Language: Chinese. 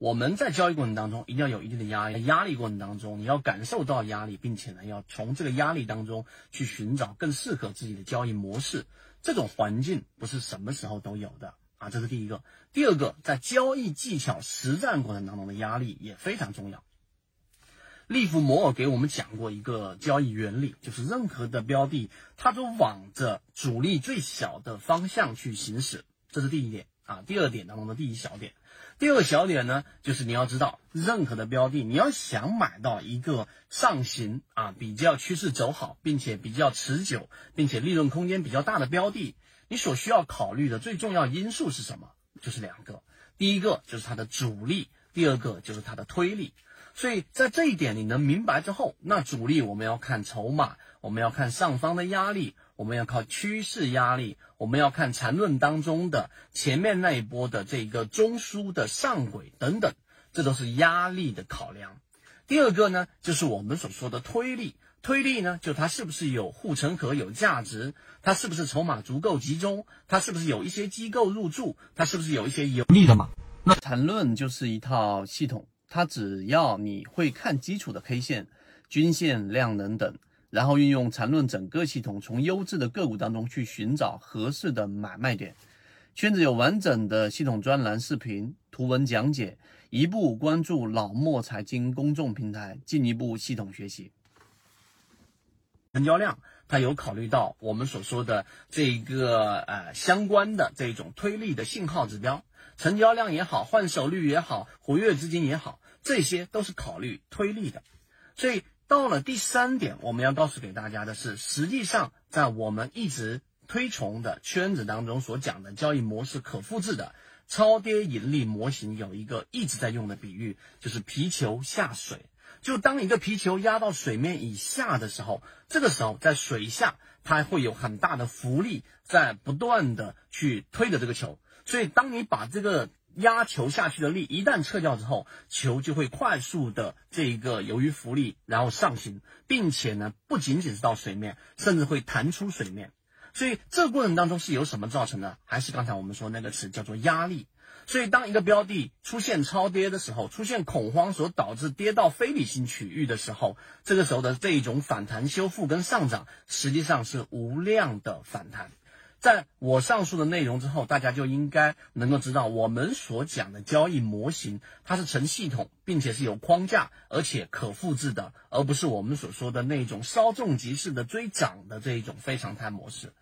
我们在交易过程当中一定要有一定的压力，压力过程当中你要感受到压力，并且呢要从这个压力当中去寻找更适合自己的交易模式。这种环境不是什么时候都有的啊，这是第一个。第二个，在交易技巧实战过程当中的压力也非常重要。利弗摩尔给我们讲过一个交易原理，就是任何的标的，它都往着阻力最小的方向去行驶，这是第一点啊。第二点当中的第一小点，第二个小点呢，就是你要知道，任何的标的，你要想买到一个上行啊，比较趋势走好，并且比较持久，并且利润空间比较大的标的，你所需要考虑的最重要因素是什么？就是两个，第一个就是它的阻力，第二个就是它的推力。所以在这一点你能明白之后，那主力我们要看筹码，我们要看上方的压力，我们要靠趋势压力，我们要看缠论当中的前面那一波的这个中枢的上轨等等，这都是压力的考量。第二个呢，就是我们所说的推力，推力呢，就它是不是有护城河有价值，它是不是筹码足够集中，它是不是有一些机构入驻，它是不是有一些有利的嘛？那缠论就是一套系统。它只要你会看基础的 K 线、均线、量能等，然后运用缠论整个系统，从优质的个股当中去寻找合适的买卖点。圈子有完整的系统专栏、视频、图文讲解，一步关注老莫财经公众平台，进一步系统学习。成交量，它有考虑到我们所说的这一个呃相关的这种推力的信号指标。成交量也好，换手率也好，活跃资金也好，这些都是考虑推力的。所以到了第三点，我们要告诉给大家的是，实际上在我们一直推崇的圈子当中所讲的交易模式可复制的超跌盈利模型，有一个一直在用的比喻，就是皮球下水。就当一个皮球压到水面以下的时候，这个时候在水下它会有很大的浮力在不断的去推着这个球。所以，当你把这个压球下去的力一旦撤掉之后，球就会快速的这一个由于浮力然后上行，并且呢，不仅仅是到水面，甚至会弹出水面。所以，这个过程当中是由什么造成的？还是刚才我们说那个词叫做压力。所以，当一个标的出现超跌的时候，出现恐慌所导致跌到非理性区域的时候，这个时候的这一种反弹修复跟上涨，实际上是无量的反弹。在我上述的内容之后，大家就应该能够知道，我们所讲的交易模型，它是成系统，并且是有框架，而且可复制的，而不是我们所说的那种稍纵即逝的追涨的这一种非常态模式。